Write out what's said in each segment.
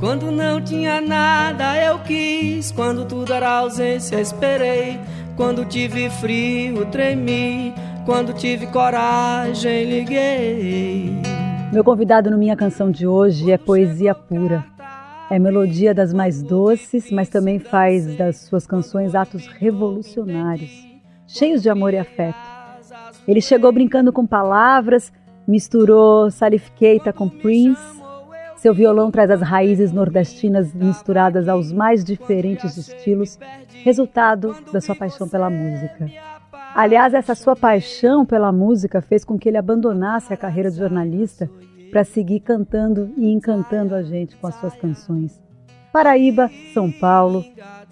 Quando não tinha nada eu quis, quando tudo era ausência esperei, quando tive frio tremi, quando tive coragem liguei. Meu convidado no Minha Canção de hoje é poesia pura. É melodia das mais doces, mas também faz das suas canções atos revolucionários, cheios de amor e afeto. Ele chegou brincando com palavras, misturou Salif Keita com Prince, seu violão traz as raízes nordestinas misturadas aos mais diferentes estilos, resultado da sua paixão pela música. Aliás, essa sua paixão pela música fez com que ele abandonasse a carreira de jornalista para seguir cantando e encantando a gente com as suas canções. Paraíba, São Paulo,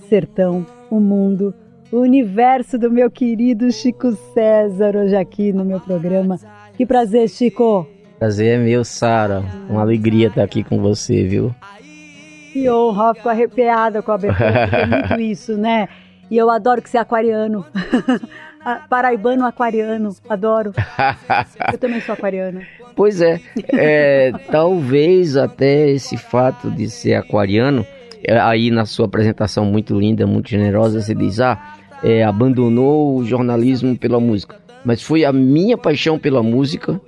Sertão, o mundo, o universo do meu querido Chico César, hoje aqui no meu programa. Que prazer, Chico! Prazer é meu, Sara. Uma alegria estar aqui com você, viu? Que honra, fico arrepiada com a abertura, é muito isso, né? E eu adoro que você é aquariano. Paraibano aquariano, adoro. Eu também sou aquariana. Pois é, é, talvez até esse fato de ser aquariano, é, aí na sua apresentação muito linda, muito generosa, você diz, ah, é, abandonou o jornalismo pela música. Mas foi a minha paixão pela música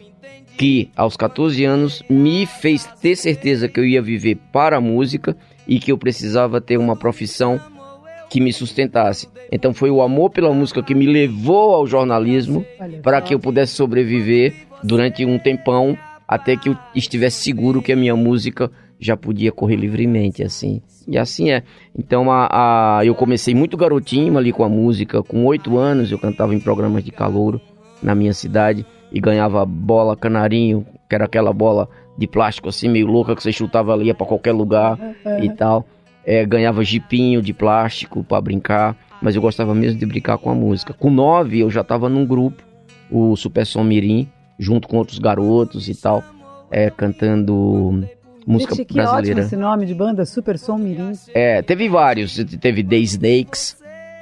que aos 14 anos me fez ter certeza que eu ia viver para a música e que eu precisava ter uma profissão que me sustentasse. Então foi o amor pela música que me levou ao jornalismo para que eu pudesse sobreviver durante um tempão até que eu estivesse seguro que a minha música já podia correr livremente assim. E assim é. Então a, a eu comecei muito garotinho ali com a música, com oito anos eu cantava em programas de calouro na minha cidade e ganhava bola canarinho, que era aquela bola de plástico assim meio louca que você chutava ali para qualquer lugar e tal. É, ganhava jipinho de plástico para brincar, mas eu gostava mesmo de brincar com a música. Com nove eu já estava num grupo, o Super Som Mirim, junto com outros garotos e tal, é, cantando música Gente, que brasileira. ótimo esse nome de banda, Super Som Mirim. É, teve vários, teve The Snakes,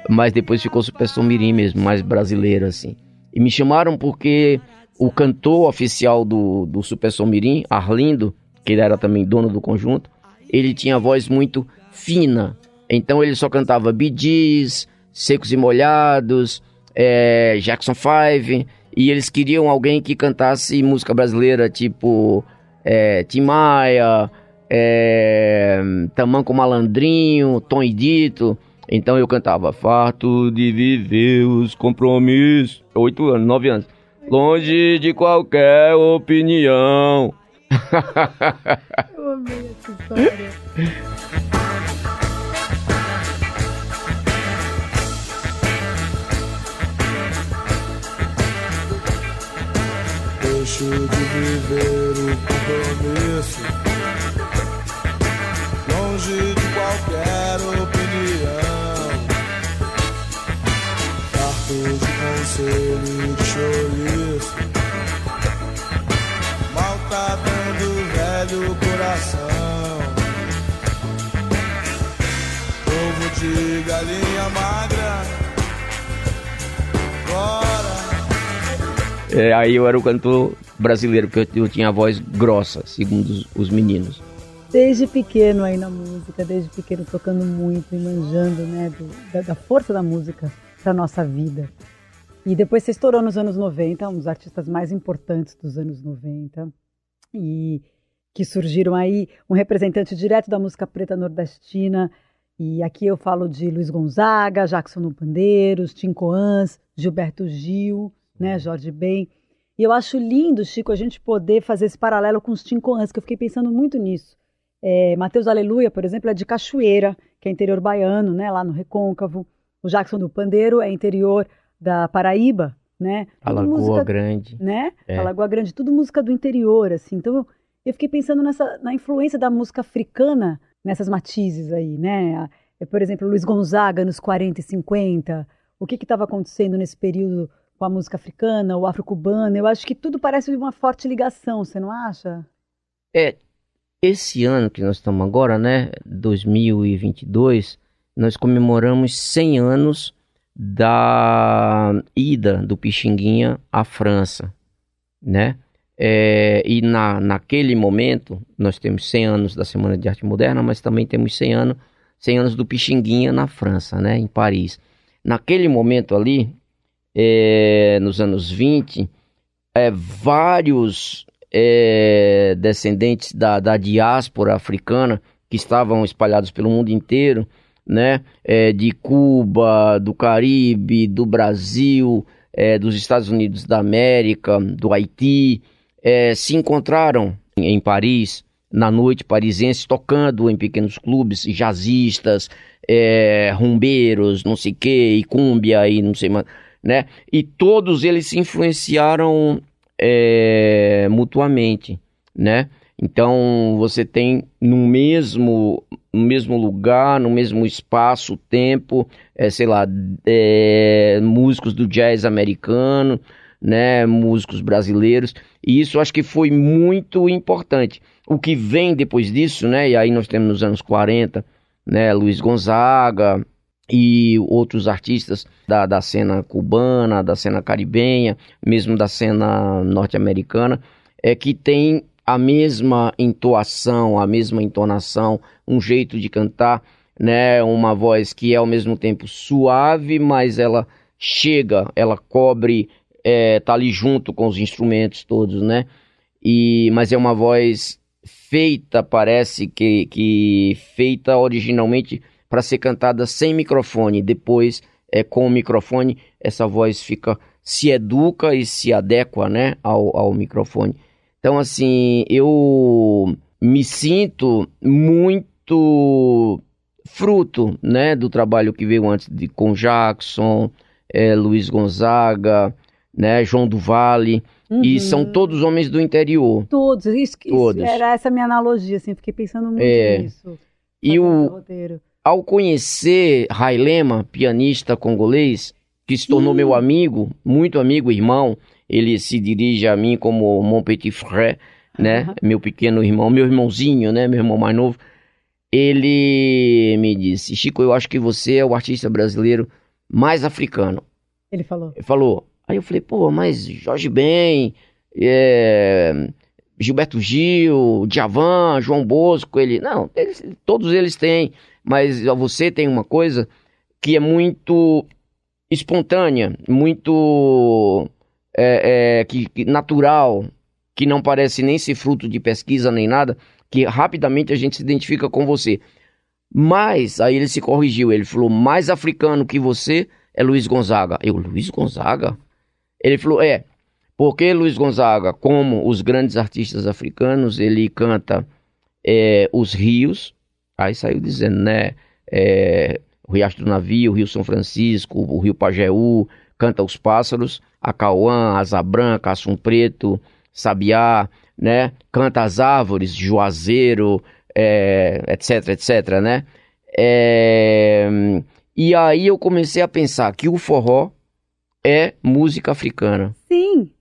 mas depois ficou Super Som Mirim mesmo, mais brasileiro assim. E me chamaram porque o cantor oficial do, do Super Som Arlindo, que ele era também dono do conjunto, ele tinha voz muito fina. Então ele só cantava Gees, Secos e Molhados, é, Jackson 5, e eles queriam alguém que cantasse música brasileira, tipo é, Tim Maia, é, Tamanco Malandrinho, Tom e Dito. Então eu cantava Farto de viver os compromissos. Oito anos, nove anos. Longe de qualquer opinião. Eu amei essa história. Deixo de viver o compromisso Longe de qualquer conselho de chouriço Maltratando o velho coração Ovo de galinha magra Bora É, aí eu era o cantor brasileiro, porque eu, eu tinha a voz grossa, segundo os, os meninos. Desde pequeno aí na música, desde pequeno tocando muito e manjando, né, do- da, da força da música para nossa vida. E depois você estourou nos anos 90, um dos artistas mais importantes dos anos 90, e que surgiram aí um representante direto da música preta nordestina. E aqui eu falo de Luiz Gonzaga, Jackson no Pandeiros, Tim Coans, Gilberto Gil, né, Jorge Ben. E eu acho lindo, Chico, a gente poder fazer esse paralelo com os Tim Coans, que eu fiquei pensando muito nisso. É, Mateus Aleluia, por exemplo, é de Cachoeira, que é interior baiano, né, lá no Recôncavo. O Jackson do Pandeiro é interior da Paraíba, né? Tudo Alagoa música- Grande. né? É. A Lagoa Grande, tudo música do interior, assim. Então eu fiquei pensando nessa na influência da música africana nessas matizes aí, né? É, Por exemplo, Luiz Gonzaga nos 40 e 50. O que estava acontecendo nesse período com a música africana, o afro-cubano? Eu acho que tudo parece uma forte ligação, você não acha? É, esse ano que nós estamos agora, né, 2022, nós comemoramos 100 anos da ida do Pixinguinha à França, né? É, e na, naquele momento, nós temos 100 anos da Semana de Arte Moderna, mas também temos 100 anos, 100 anos do Pixinguinha na França, né, em Paris. Naquele momento ali, é, nos anos 20, é, vários é, descendentes da, da diáspora africana que estavam espalhados pelo mundo inteiro, né, é, de Cuba, do Caribe, do Brasil, é, dos Estados Unidos da América, do Haiti, é, se encontraram em, Paris, na noite parisiense, tocando em pequenos clubes, jazzistas, é, rumbeiros, não sei o que, e cúmbia, e não sei mais, né, e todos eles se influenciaram é, mutuamente, né? Então você tem no mesmo, no mesmo lugar, no mesmo espaço, tempo, é, sei lá, é, músicos do jazz americano, né? Músicos brasileiros. E isso acho que foi muito importante. O que vem depois disso, né? E aí nós temos nos anos 40, né? Luiz Gonzaga, e outros artistas da, da cena cubana, da cena caribenha, mesmo da cena norte-americana, é que tem a mesma entoação, a mesma entonação, um jeito de cantar, né? Uma voz que é ao mesmo tempo suave, mas ela chega, ela cobre, é, tá ali junto com os instrumentos todos, né? E, mas é uma voz feita, parece que, que feita originalmente para ser cantada sem microfone. Depois, é, com o microfone, essa voz fica se educa e se adequa, né, ao, ao microfone. Então, assim, eu me sinto muito fruto, né, do trabalho que veio antes de com Jackson, é, Luiz Gonzaga, né, João do Vale, e Uhum. são todos homens do interior. Todos, isso, isso Todos. era essa minha analogia, assim, fiquei pensando muito É. nisso. E o, ao conhecer Railema, pianista congolês, que se tornou Sim. meu amigo, muito amigo, irmão, ele se dirige a mim como mon petit frère, né? Aham. Meu pequeno irmão, meu irmãozinho, né? Meu irmão mais novo. Ele me disse, Chico, eu acho que você é o artista brasileiro mais africano. Ele falou. Ele falou. Aí eu falei, pô, mas Jorge Ben, é, Gilberto Gil, Djavan, João Bosco, ele. Não, eles- todos eles têm, mas você tem uma coisa que é muito espontânea, muito é, é, que, que natural, que não parece nem ser fruto de pesquisa nem nada, que rapidamente a gente se identifica com você. Mas, aí ele se corrigiu, ele falou, mais africano que você é Luiz Gonzaga. Eu, Luiz Gonzaga? Ele falou, é, porque Luiz Gonzaga, como os grandes artistas africanos, ele canta é, os rios, aí saiu dizendo, né, é, o Riacho do Navio, o Rio São Francisco, o Rio Pajeú, canta os pássaros, a Cauã, Asa Branca, Assum Preto, Sabiá, né, canta as árvores, Juazeiro, é, etc, etc, né, é, e aí eu comecei a pensar que o forró é música africana. Sim,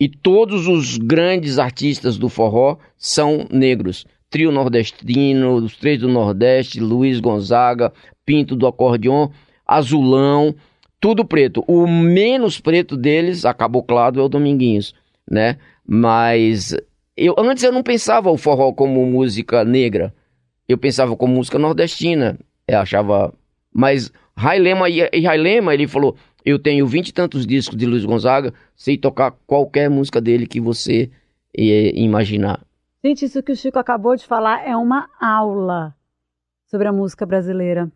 E todos os grandes artistas do forró são negros. Trio nordestino, os três do Nordeste, Luiz Gonzaga, Pinto do acordeon, Azulão, tudo preto. O menos preto deles, acabou claro, é o Dominguinhos, né? Mas eu antes eu não pensava o forró como música negra. Eu pensava como música nordestina. Eu achava, mas Railema e Railema, ele falou: "Eu tenho vinte e tantos discos de Luiz Gonzaga, sei tocar qualquer música dele que você eh, imaginar". gente, isso que o Chico acabou de falar é uma aula sobre a música brasileira,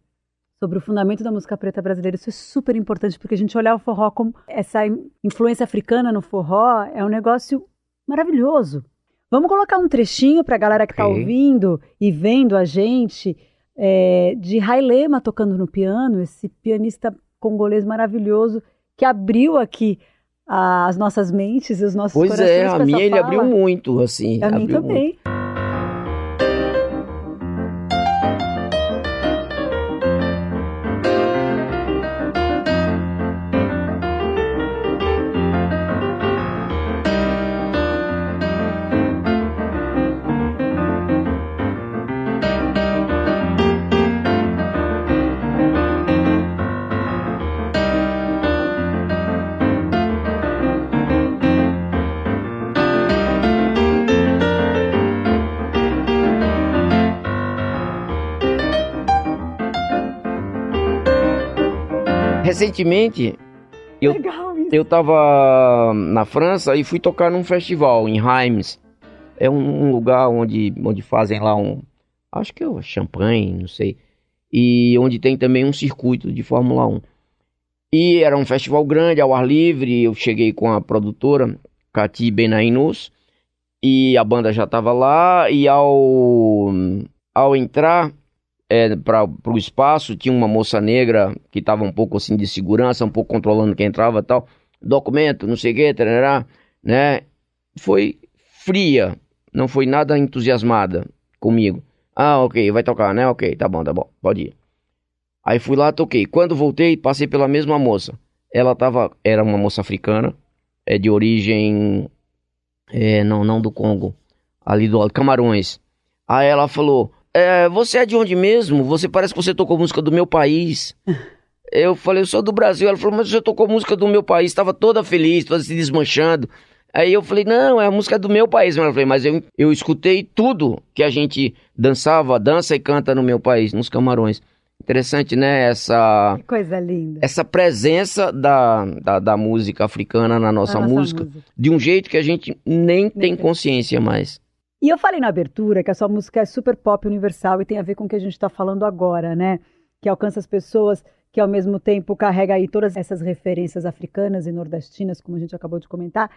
sobre o fundamento da música preta brasileira. Isso é super importante, porque a gente olhar o forró como essa in- influência africana no forró é um negócio maravilhoso. Vamos colocar um trechinho para a galera que está Ok. ouvindo e vendo a gente é, de Railema tocando no piano, esse pianista congolês maravilhoso que abriu aqui as nossas mentes e os nossos Pois corações é, com a minha ele abriu muito, assim. A mim abriu muito. Recentemente, eu, Legal isso. eu tava na França e fui tocar num festival em Reims. É um, um lugar onde, onde fazem lá um. Acho que é o champanhe, não sei. E onde tem também um circuito de Fórmula 1. E era um festival grande, ao ar livre. Eu cheguei com a produtora, Cati Benainus, e a banda já tava lá. E ao, ao entrar é, para o espaço, tinha uma moça negra que tava um pouco assim de segurança, um pouco controlando quem entrava tal. Documento, não sei o que, tarará, né? Foi fria, não foi nada entusiasmada comigo. Ah, ok, vai tocar, né? Ok, tá bom, tá bom, pode ir. Aí fui lá, toquei. Quando voltei, passei pela mesma moça. Ela tava, era uma moça africana, é de origem, é, não, não do Congo, ali do Camarões. Aí ela falou, é, você é de onde mesmo? Você parece que você tocou música do meu país. Eu falei, eu sou do Brasil. Ela falou, mas você tocou música do meu país, estava toda feliz, toda se desmanchando. Aí eu falei, não, é a música do meu país. Eu falei, mas eu, eu escutei tudo que a gente dançava, dança e canta no meu país, nos Camarões. Interessante, né? Essa, Que coisa linda. essa presença da, da, da música africana na nossa, A música, de um jeito que a gente nem tem tem. consciência mais. E eu falei na abertura que a sua música é super pop universal e tem a ver com o que a gente está falando agora, né? Que alcança as pessoas, que ao mesmo tempo carrega aí todas essas referências africanas e nordestinas, como a gente acabou de comentar.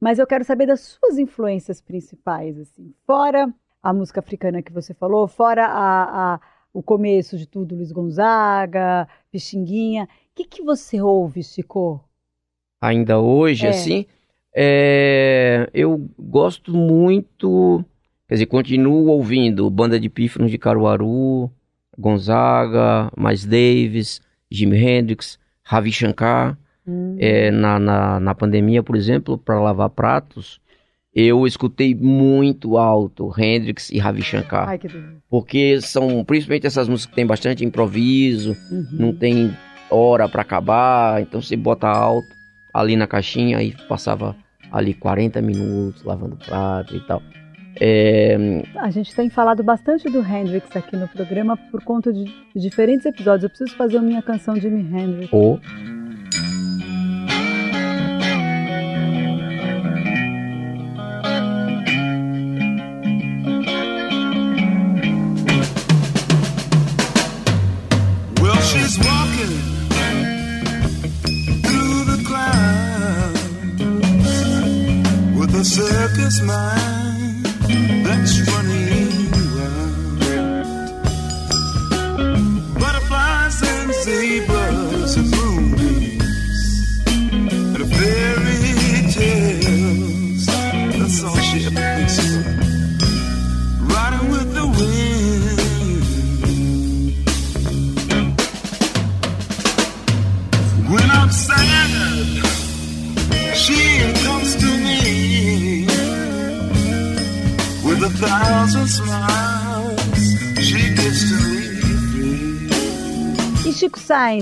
Mas eu quero saber das suas influências principais, assim, fora a música africana que você falou, fora a, a- o começo de tudo, Luiz Gonzaga, Pixinguinha. O que, que você ouve, Chico? ainda hoje, É. assim, é, eu gosto muito, quer dizer, continuo ouvindo Banda de Pífanos de Caruaru, Gonzaga, Miles Davis, Jimi Hendrix, Ravi Shankar. Hum, É, na, na, na pandemia, por exemplo, para lavar pratos, eu escutei muito alto Hendrix e Ravi Shankar. Ai, que. Porque são, principalmente essas músicas que tem bastante improviso, Uhum. não tem hora para acabar, então você bota alto ali na caixinha e passava ali 40 minutos lavando prato e tal. É, A gente tem falado bastante do Hendrix aqui no programa por conta de diferentes episódios. Eu preciso fazer a minha canção de Jimi Hendrix. o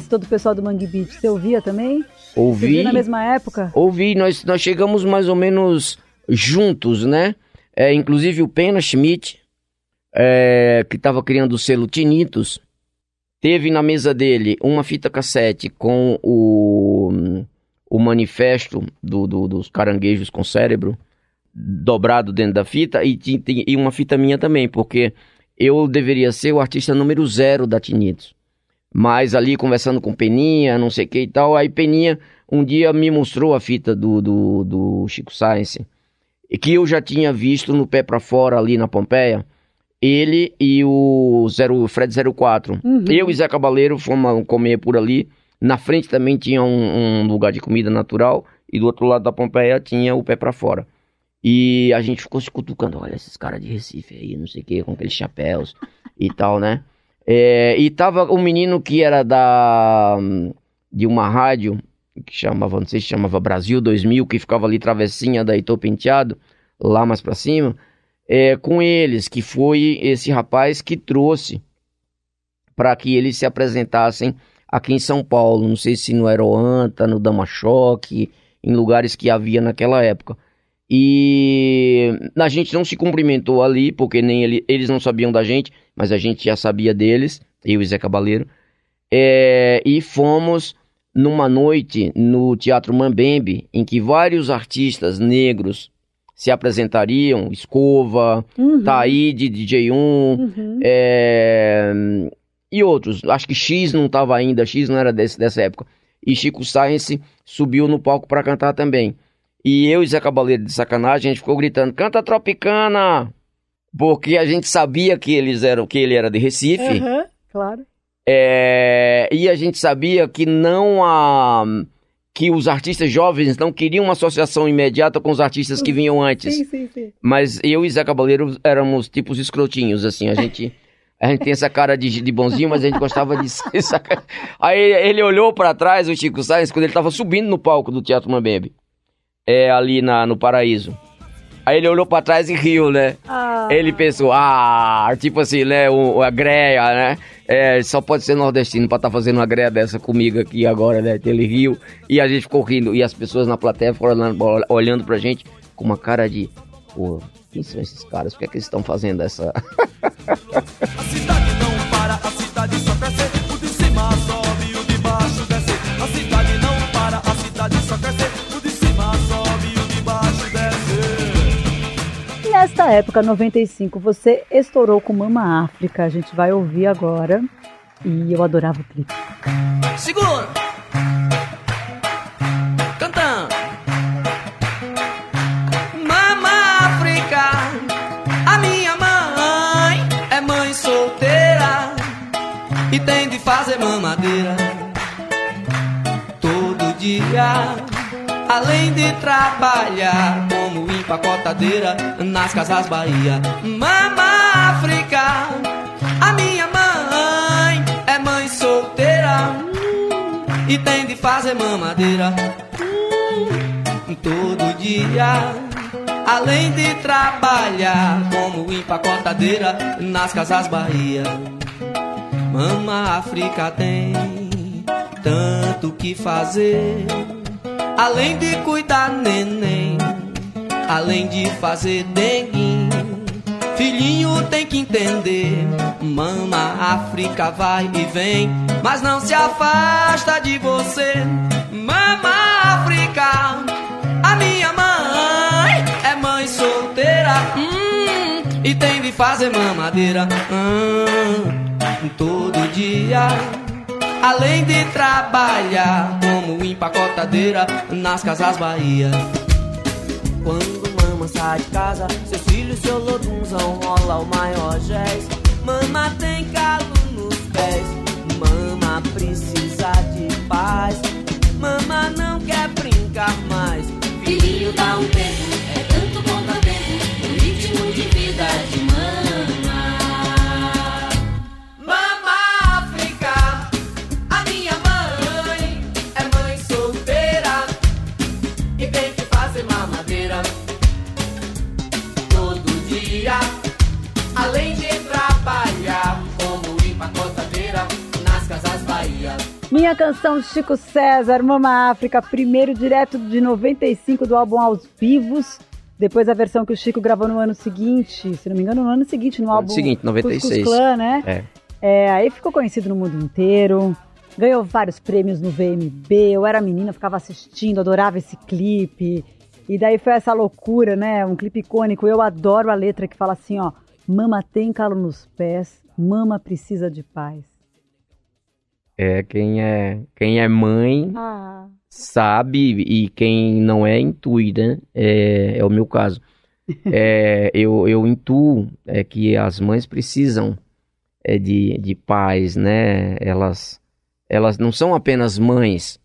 Todo o pessoal do Mangue Beach, você ouvia também? Você ouvi, viu na mesma época? ouvi, nós, nós chegamos mais ou menos juntos, né? É, inclusive o Pena Schmidt, é, que estava criando o selo Tinitos, teve na mesa dele uma fita cassete com o, o manifesto do, do- dos caranguejos com cérebro dobrado dentro da fita e, ti- e uma fita minha também, porque eu deveria ser o artista número zero da Tinitos. Mas ali conversando com Peninha, não sei o que e tal, aí Peninha um dia me mostrou a fita do, do, do Chico Science, que eu já tinha visto no pé pra fora ali na Pompeia. Ele e o zero, Fred 04. Uhum. Eu e Zé Cabaleiro fomos comer por ali. Na frente também tinha um, um lugar de comida natural. E do outro lado da Pompeia tinha o pé pra fora. E a gente ficou se cutucando. Olha esses caras de Recife aí, não sei o que, com aqueles chapéus e tal, né? É, e tava um menino que era da de uma rádio que chamava, não sei se chamava Brasil 2000, que ficava ali travessinha da Heitor Penteado, lá mais pra cima, é, com eles, que foi esse rapaz que trouxe para que eles se apresentassem aqui em São Paulo, não sei se no Aeroanta, no Dama Choque, em lugares que havia naquela época. E a gente não se cumprimentou ali, porque nem ele, eles não sabiam da gente, mas a gente já sabia deles, eu e Zé Cabaleiro. É, e fomos numa noite no Teatro Mambembe, em que vários artistas negros se apresentariam, Escova, Uhum. Taíde, DJ1, Uhum. é, e outros. Acho que X não estava ainda, X não era desse, dessa época. E Chico Science subiu no palco para cantar também. E eu e Zé Cabaleiro de sacanagem, a gente ficou gritando: "Canta Tropicana!" Porque a gente sabia que eles eram que ele era de Recife. Aham, Claro. É, e a gente sabia que não a que os artistas jovens não queriam uma associação imediata com os artistas que vinham antes. Sim, sim, sim. Mas eu e Zé Cabaleiro éramos tipos escrotinhos, assim, a gente. A gente tem essa cara de, de bonzinho, mas a gente gostava de ser saca- Aí ele olhou pra trás, o Chico Sainz, quando ele tava subindo no palco do Teatro Mambembe. É, ali na, no Paraíso. Aí ele olhou pra trás e riu, né? Ah, Ele pensou, ah, tipo assim, né, o, a greia, né? É, só pode ser nordestino pra estar fazendo uma greia dessa comigo aqui agora, né? Ele riu e a gente ficou rindo. E as pessoas na plateia foram olhando, olhando pra gente com uma cara de, pô, quem são esses caras? Por que, é que eles estão fazendo essa... Nesta época, 95, você estourou com Mama África. A gente vai ouvir agora. E eu adorava o clipe. Segura! Cantando! Mama África, a minha mãe é mãe solteira e tem de fazer mamadeira todo dia. Além de trabalhar como empacotadeira nas casas Bahia. Mama África, a minha mãe é mãe solteira e tem de fazer mamadeira todo dia. Além de trabalhar como empacotadeira nas casas Bahia. Mama África tem tanto que fazer. Além de cuidar neném, além de fazer denguinho. Filhinho tem que entender, mama África vai e vem, mas não se afasta de você. Mama África, a minha mãe é mãe solteira hum, e tem de fazer mamadeira hum, todo dia. Além de trabalhar como empacotadeira nas casas Bahia. Quando mama sai de casa, seus filhos, seu lodunzão rola o maior jazz. Mama tem calo nos pés, mama precisa de paz. Mama não quer brincar mais. Filhinho dá um tempo, Canção Chico César, Mama África, primeiro direto de 95 do álbum Aos Vivos. Depois a versão que o Chico gravou no ano seguinte, se não me engano, no ano seguinte, no álbum seguinte, 96. Cuscuz Clã, né? É. É, aí ficou conhecido no mundo inteiro. Ganhou vários prêmios no VMB. Eu era menina, ficava assistindo, adorava esse clipe. E daí foi essa loucura, né? Um clipe icônico. Eu adoro a letra que fala assim, ó. Mama tem calo nos pés, mama precisa de paz. É, quem é, quem é mãe Ah, sabe e quem não é intui, né? É, é o meu caso. É, eu, eu intuo é, que as mães precisam é, de, de paz, né? Elas, elas não são apenas mães,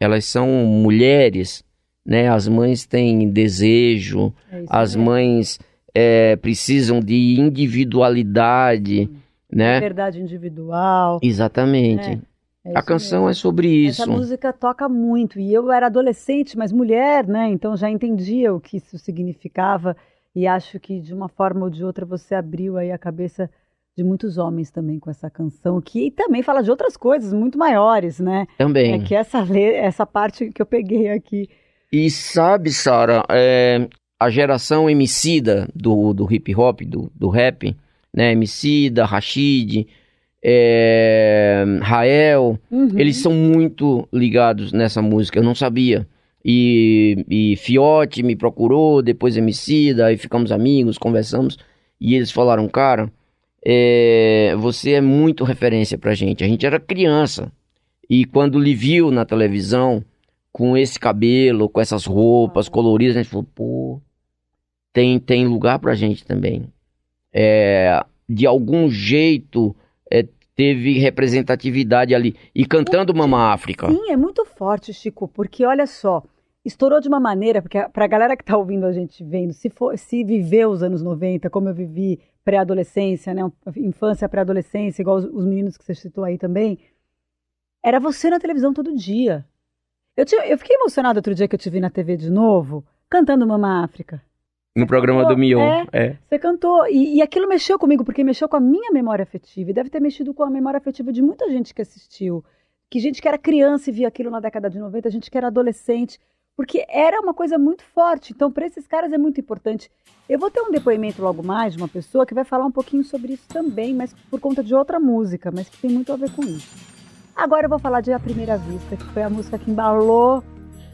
elas são mulheres, né? As mães têm desejo, é as mesmo. mães é, precisam de individualidade, né? Liberdade individual. Exatamente. É A canção mesmo. é sobre isso. Essa música toca muito. E eu era adolescente, mas mulher, né? Então já entendia o que isso significava. E acho que de uma forma ou de outra você abriu aí a cabeça de muitos homens também com essa canção, que também fala de outras coisas muito maiores, né? Também. É que essa, essa parte que eu peguei aqui. E sabe, Sara, é, a geração Emicida do, do hip hop, do, do rap, né? Emicida, Rashid, é, Rael, Uhum. eles são muito ligados nessa música, eu não sabia. E, e Fiote me procurou, depois Emicida, aí ficamos amigos, conversamos, e eles falaram, cara, é, você é muito referência pra gente. A gente era criança, e quando lhe viu na televisão, com esse cabelo, com essas roupas coloridas, a gente falou, pô, tem, tem lugar pra gente também. É, de algum jeito, é, teve representatividade ali. E cantando Mama África. Sim, é muito forte, Chico, porque olha só, estourou de uma maneira, porque para a galera que está ouvindo a gente vendo, se, for, se viveu os anos 90, como eu vivi pré-adolescência, né, infância, pré-adolescência, igual os, os meninos que você citou aí também, era você na televisão todo dia. Eu, te- eu fiquei emocionada outro dia que eu te vi na TV de novo, cantando Mama África. No programa do Mion. É. Você cantou, e, e aquilo mexeu comigo, porque mexeu com a minha memória afetiva, e deve ter mexido com a memória afetiva de muita gente que assistiu. Que gente que era criança e via aquilo na década de 90, gente que era adolescente, porque era uma coisa muito forte. Então, para esses caras é muito importante. Eu vou ter um depoimento logo mais de uma pessoa que vai falar um pouquinho sobre isso também, mas por conta de outra música, mas que tem muito a ver com isso. Agora eu vou falar de A Primeira Vista, que foi a música que embalou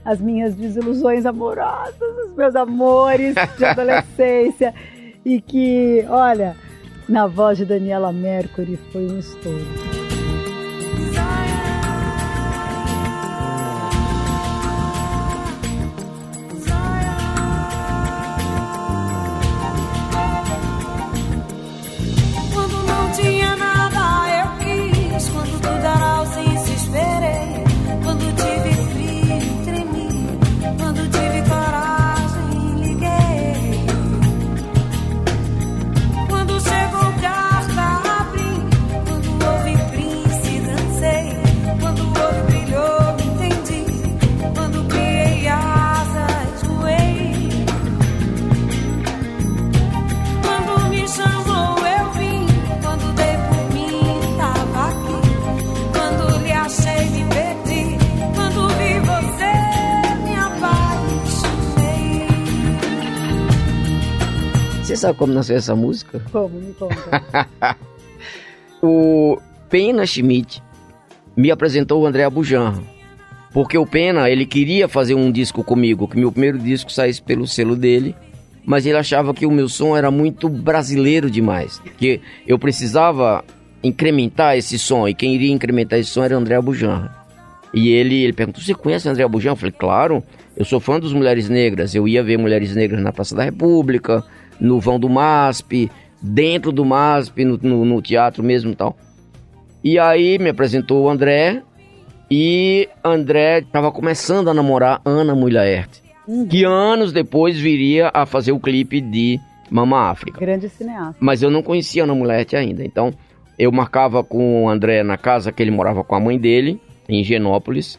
as minhas desilusões amorosas, os meus amores de adolescência. e que, olha, na voz de Daniela Mercury foi um estouro. Sabe como nasceu essa música? Como? Me conta. o Pena Schmidt me apresentou o André Abujanra. Porque o Pena, ele queria fazer um disco comigo, que meu primeiro disco saísse pelo selo dele, mas ele achava que o meu som era muito brasileiro demais, que eu precisava incrementar esse som, e quem iria incrementar esse som era André Abujanra. E ele, ele perguntou, você conhece André Abujanra? Eu falei, claro, eu sou fã dos Mulheres Negras, eu ia ver Mulheres Negras na Praça da República, no vão do MASP, dentro do MASP, no, no, no teatro mesmo e tal. E aí me apresentou o André, e André estava começando a namorar Ana Mulher, que anos depois viria a fazer o clipe de Mama África. Grande cineasta. Mas eu não conhecia a Ana Mulher ainda, então eu marcava com o André na casa que ele morava com a mãe dele, em Genópolis.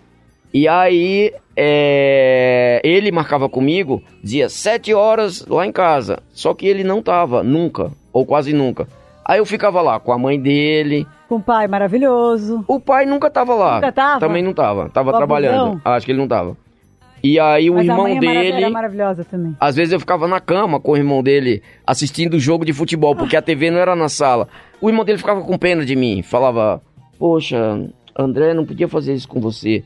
E aí é, ele marcava comigo, dizia sete horas lá em casa. Só que ele não tava, nunca, ou quase nunca. Aí eu ficava lá com a mãe dele. Com um pai maravilhoso. O pai nunca tava lá. Nunca tava? Também não tava. Tava trabalhando. Acho que ele não tava. E aí o Mas a irmão mãe é dele. era maravilhosa também. Às vezes eu ficava na cama com o irmão dele assistindo o jogo de futebol, porque a TV não era na sala. O irmão dele ficava com pena de mim, falava: Poxa, André, não podia fazer isso com você.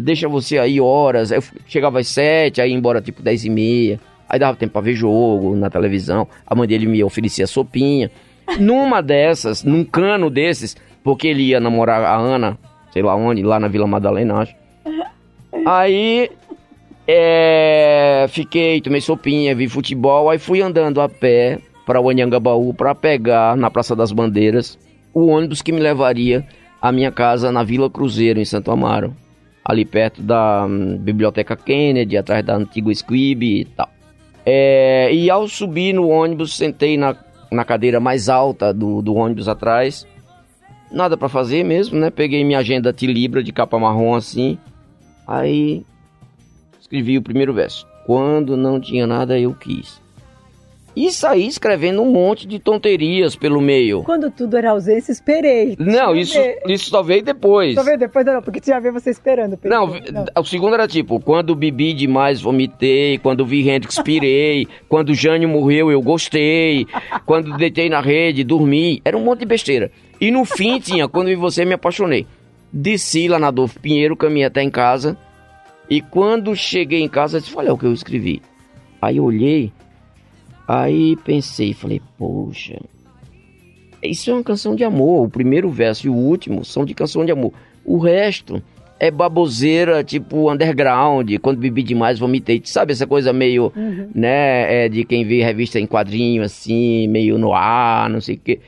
Deixa você aí horas. Eu chegava às sete, aí ia embora tipo dez e meia. Aí dava tempo pra ver jogo na televisão. A mãe dele me oferecia sopinha. Numa dessas, num cano desses, porque ele ia namorar a Ana, sei lá onde, lá na Vila Madalena, acho. Aí é, fiquei, tomei sopinha, vi futebol, aí fui andando a pé para Anhangabaú para pegar na Praça das Bandeiras o ônibus que me levaria à minha casa na Vila Cruzeiro, em Santo Amaro, ali perto da hum, Biblioteca Kennedy, atrás da antiga Squib e tal. É, e ao subir no ônibus, sentei na, na cadeira mais alta do, do ônibus atrás. Nada para fazer mesmo, né? Peguei minha agenda Tilibra de capa marrom assim. Aí escrevi o primeiro verso. Quando não tinha nada, eu quis. E saí escrevendo um monte de tonterias pelo meio. Quando tudo era ausência, esperei. Não, isso, ver. isso só veio depois. Só veio depois, não, porque tinha a ver você esperando. Não, vi- o segundo era tipo, quando bebi demais, vomitei, quando vi Hendrix, pirei, quando Jânio morreu, eu gostei, quando deitei na rede, dormi, era um monte de besteira. E no fim tinha, quando vi você me apaixonei. Desci lá na Adolfo Pinheiro, caminhei até em casa. E quando cheguei em casa, eu disse, olha o que eu escrevi. Aí eu olhei, aí pensei, falei, poxa, isso é uma canção de amor. O primeiro verso e o último são de canção de amor. O resto é baboseira, tipo underground. Quando bebi demais, vomitei. Sabe essa coisa meio, né, é, de quem vê revista em quadrinho, assim, meio no ar, não sei o quê.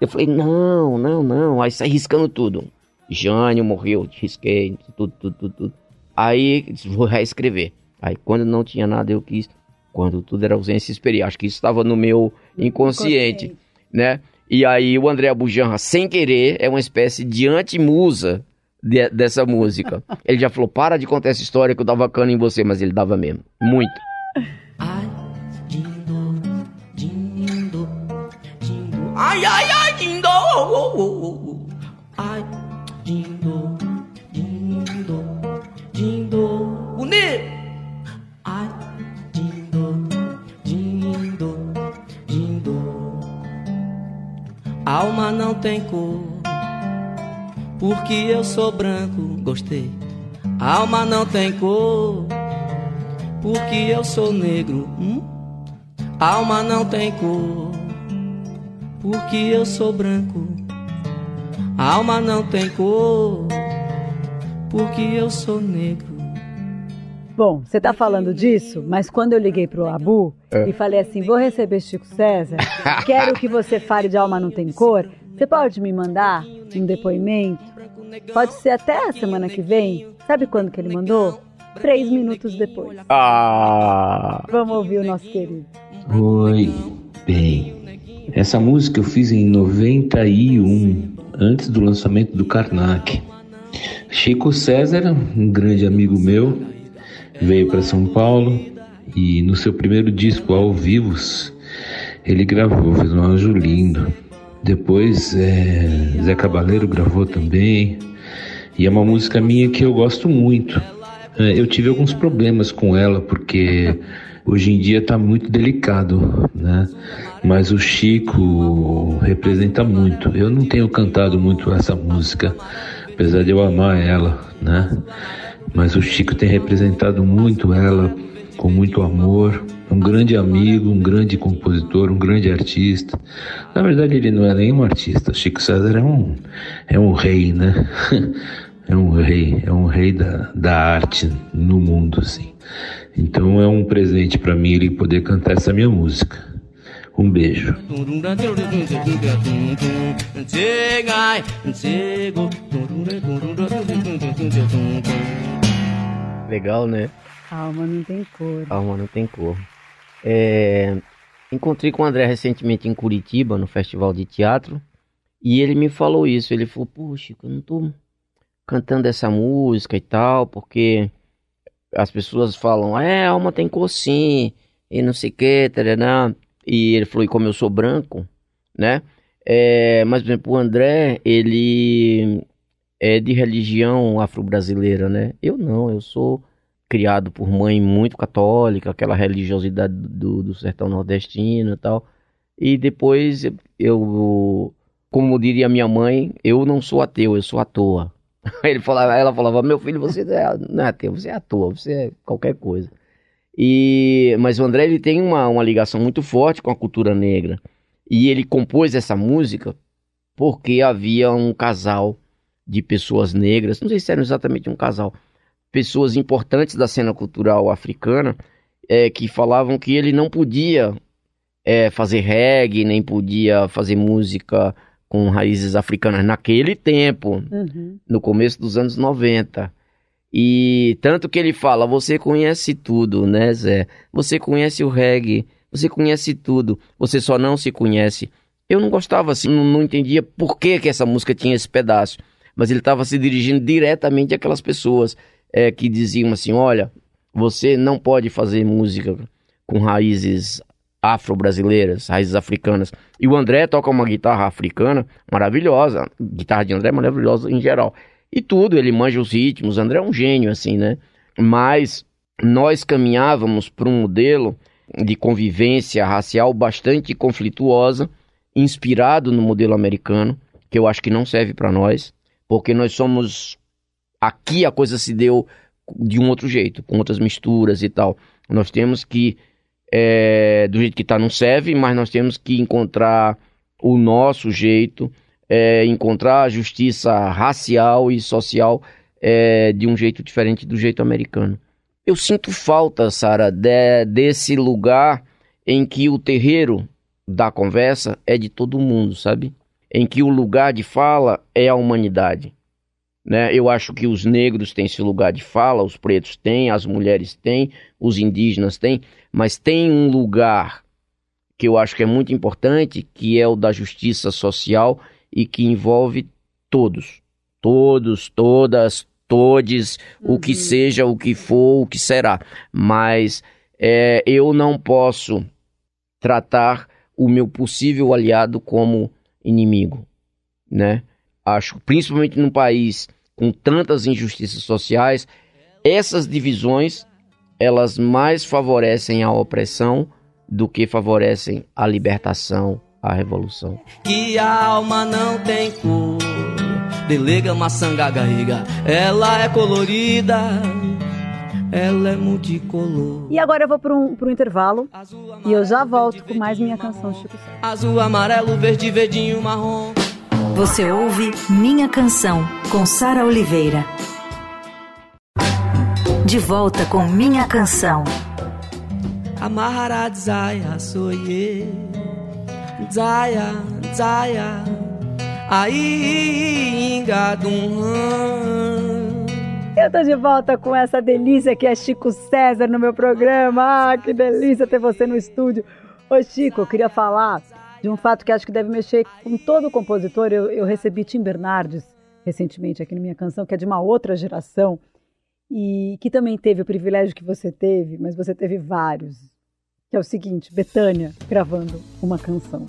Eu falei, não, não, não. Aí saí riscando tudo. Jânio morreu, risquei, tudo, tudo, tudo, tudo. Aí vou reescrever. Aí quando não tinha nada, eu quis. Quando tudo era ausência, esperei. Acho que isso estava no meu inconsciente, Inconsciente. né? E aí o André Abujanra, sem querer, é uma espécie de antimusa de- dessa música. Ele já falou, para de contar essa história que eu dava cano em você, mas ele dava mesmo. Muito. Ai, dindo, dindo, dindo. Ai, ai, ai, dindo. oh, oh, oh, Alma não tem cor, porque eu sou branco. Gostei. Alma não tem cor porque eu sou negro. Hum? Alma não tem cor, porque eu sou branco. Alma não tem cor, porque eu sou negro. Bom, você tá falando disso, mas quando eu liguei pro Abu É. e falei assim, vou receber Chico César, quero que você fale de Alma Não Tem Cor, você pode me mandar um depoimento? Pode ser até a semana que vem? Sabe quando que ele mandou? Três minutos depois. Ah! Vamos ouvir o nosso querido. Oi, bem. Essa música eu fiz em 91, antes do lançamento do Karnak. Chico César, um grande amigo meu, veio para São Paulo e no seu primeiro disco ao vivo ele gravou, fez um anjo lindo. Depois é, Zé Cabaleiro gravou também. E é uma música minha que eu gosto muito. É, eu tive alguns problemas com ela porque hoje em dia está muito delicado, né? Mas o Chico representa muito. Eu não tenho cantado muito essa música, apesar de eu amar ela, né? Mas o Chico tem representado muito ela com muito amor. Um grande amigo, um grande compositor, um grande artista. Na verdade, ele não é nem um artista. Chico César é um, é um rei, né? É um rei, é um rei da, da arte no mundo, assim. Então é um presente para mim ele poder cantar essa minha música. Um beijo. Legal, né? Alma Não Tem Cor. Alma não tem cor. É, Encontrei com o André recentemente em Curitiba, no Festival de Teatro, e ele me falou isso. Ele falou, pô, Chico, eu não tô cantando essa música e tal, porque as pessoas falam, é, alma tem cor sim, e não sei o que, taranã. E ele falou, e como eu sou branco, né? É, mas, por exemplo, o André, ele é de religião afro-brasileira, né? Eu não, eu sou criado por mãe muito católica, aquela religiosidade do, do sertão nordestino e tal. E depois eu, como diria minha mãe, eu não sou ateu, eu sou à toa. Ele falava, ela falava, meu filho, você não é, não é ateu, você é à toa, você é qualquer coisa. E, mas o André ele tem uma, uma ligação muito forte com a cultura negra. E ele compôs essa música porque havia um casal de pessoas negras, não sei se era exatamente um casal, pessoas importantes da cena cultural africana é, que falavam que ele não podia é, fazer reggae, nem podia fazer música com raízes africanas naquele tempo, Uhum. no começo dos anos 90. E tanto que ele fala, você conhece tudo, né, Zé? Você conhece o reggae, você conhece tudo, você só não se conhece. Eu não gostava assim, não, não entendia por que, que essa música tinha esse pedaço. Mas ele estava se dirigindo diretamente àquelas pessoas é, que diziam assim: olha, você não pode fazer música com raízes afro-brasileiras, raízes africanas. E o André toca uma guitarra africana maravilhosa, guitarra de André é maravilhosa em geral. E tudo, ele manja os ritmos, André é um gênio assim, né? Mas nós caminhávamos para um modelo de convivência racial bastante conflituosa, inspirado no modelo americano, que eu acho que não serve para nós, porque nós somos aqui a coisa se deu de um outro jeito, com outras misturas e tal. Nós temos que é, do jeito que está não serve, mas nós temos que encontrar o nosso jeito, é, encontrar a justiça racial e social é, de um jeito diferente do jeito americano. Eu sinto falta, Sara, de, desse lugar em que o terreiro da conversa é de todo mundo, sabe? Em que o lugar de fala é a humanidade. Né? Eu acho que os negros têm esse lugar de fala, os pretos têm, as mulheres têm, os indígenas têm, mas tem um lugar que eu acho que é muito importante, que é o da justiça social e que envolve todos. Todos, todas, todes, o que seja, o que for, o que será. Mas é, eu não posso tratar o meu possível aliado como inimigo, né? Acho, principalmente num país com tantas injustiças sociais, essas divisões elas mais favorecem a opressão do que favorecem a libertação, a revolução. Que a alma não tem cor. Delega garriga, ela é colorida, ela é multicolor. E agora eu vou para um, pra um intervalo e eu já volto com mais minha canção Chico. Azul, amarelo, verde, verdinho, marrom. Você ouve Minha Canção, com Sara Oliveira. De volta com Minha Canção. Amarra Zaya, soye. Zaya, Zaya. Aí, engadum. Eu tô de volta com essa delícia que é Chico César no meu programa. Ah, que delícia ter você no estúdio. Ô Chico, eu queria falar de um fato que acho que deve mexer com todo compositor. Eu, eu recebi Tim Bernardes recentemente aqui na minha canção, que é de uma outra geração e que também teve o privilégio que você teve, mas você teve vários. Que é o seguinte, Betânia gravando uma canção.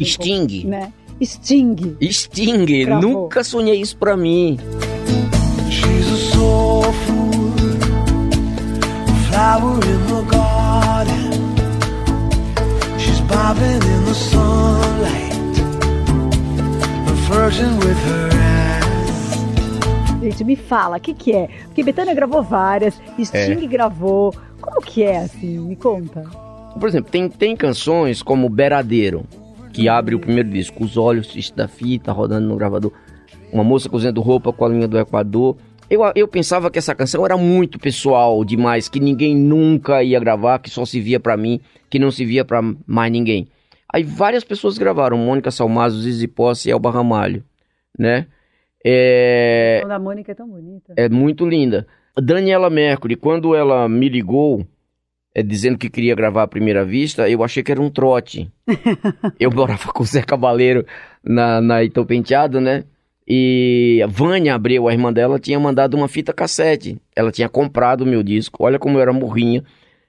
Sting. Né? Sting. Sting, Gravou. nunca sonhei isso pra mim. She's a flower in the garden. She's bobbing in the sunlight, with her eyes. Gente, me fala, o que que é? Porque Betânia gravou várias, Sting gravou. Como que é, assim? Me conta. Por exemplo, tem, tem canções como Beradeiro, que abre o primeiro disco, Os Olhos da Fita, rodando no gravador. Uma moça cozendo roupa com a linha do Equador. Eu, eu pensava que essa canção era muito pessoal demais, que ninguém nunca ia gravar, que só se via pra mim, que não se via pra mais ninguém. Aí várias pessoas gravaram, Mônica Salmazo, Zizi Posse e Elba Ramalho, né? É, A Mônica é tão bonita. é muito linda. Daniela Mercury, quando ela me ligou, é, dizendo que queria gravar à primeira vista, eu achei que era um trote. eu morava com o Zé Cabaleiro na, na Itão Penteado, né? E a Vânia Abreu, a irmã dela, tinha mandado uma fita cassete. Ela tinha comprado o meu disco. Olha como eu era morrinha.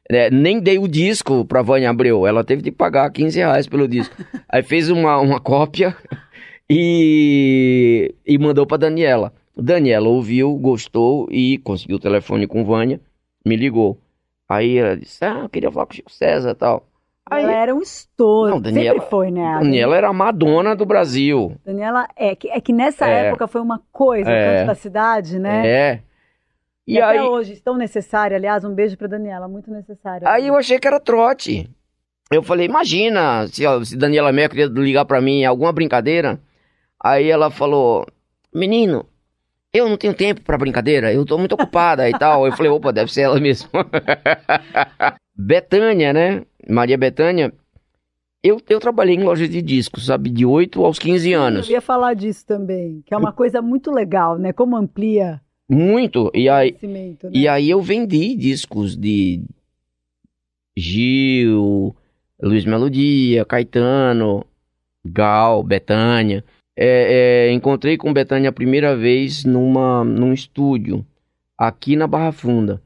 É, nem dei o disco pra Vânia Abreu. Ela teve de pagar 15 reais pelo disco. Aí fez uma, uma cópia e, e mandou pra Daniela. Daniela ouviu, gostou e conseguiu o telefone com Vânia, me ligou. Aí ela disse: Ah, eu queria falar com o Chico César e tal. Aí, Ela era um estouro. Não, Daniela- Sempre foi, né? A Daniela era a Madonna do Brasil. Daniela é que, é que nessa É. época foi uma coisa, É. da cidade, né? É. E, E até aí, hoje, tão necessária. Aliás, um beijo pra Daniela, muito necessária. aí eu achei que era trote. Eu falei, imagina se, se Daniela Mercury ia ligar pra mim em alguma brincadeira. Aí ela falou, menino, eu não tenho tempo pra brincadeira, eu tô muito ocupada e tal. Eu falei, opa, deve ser ela mesmo. Betânia, né? Maria Betânia. Eu, eu trabalhei em loja de discos, sabe? De 8 aos 15 anos. Eu ia falar disso também, que é uma coisa muito legal, né? Como amplia Muito. E aí, né? E aí eu vendi discos de Gil, Luiz Melodia, Caetano, Gal, Betânia. É, é, encontrei com Betânia a primeira vez numa, num estúdio aqui na Barra Funda.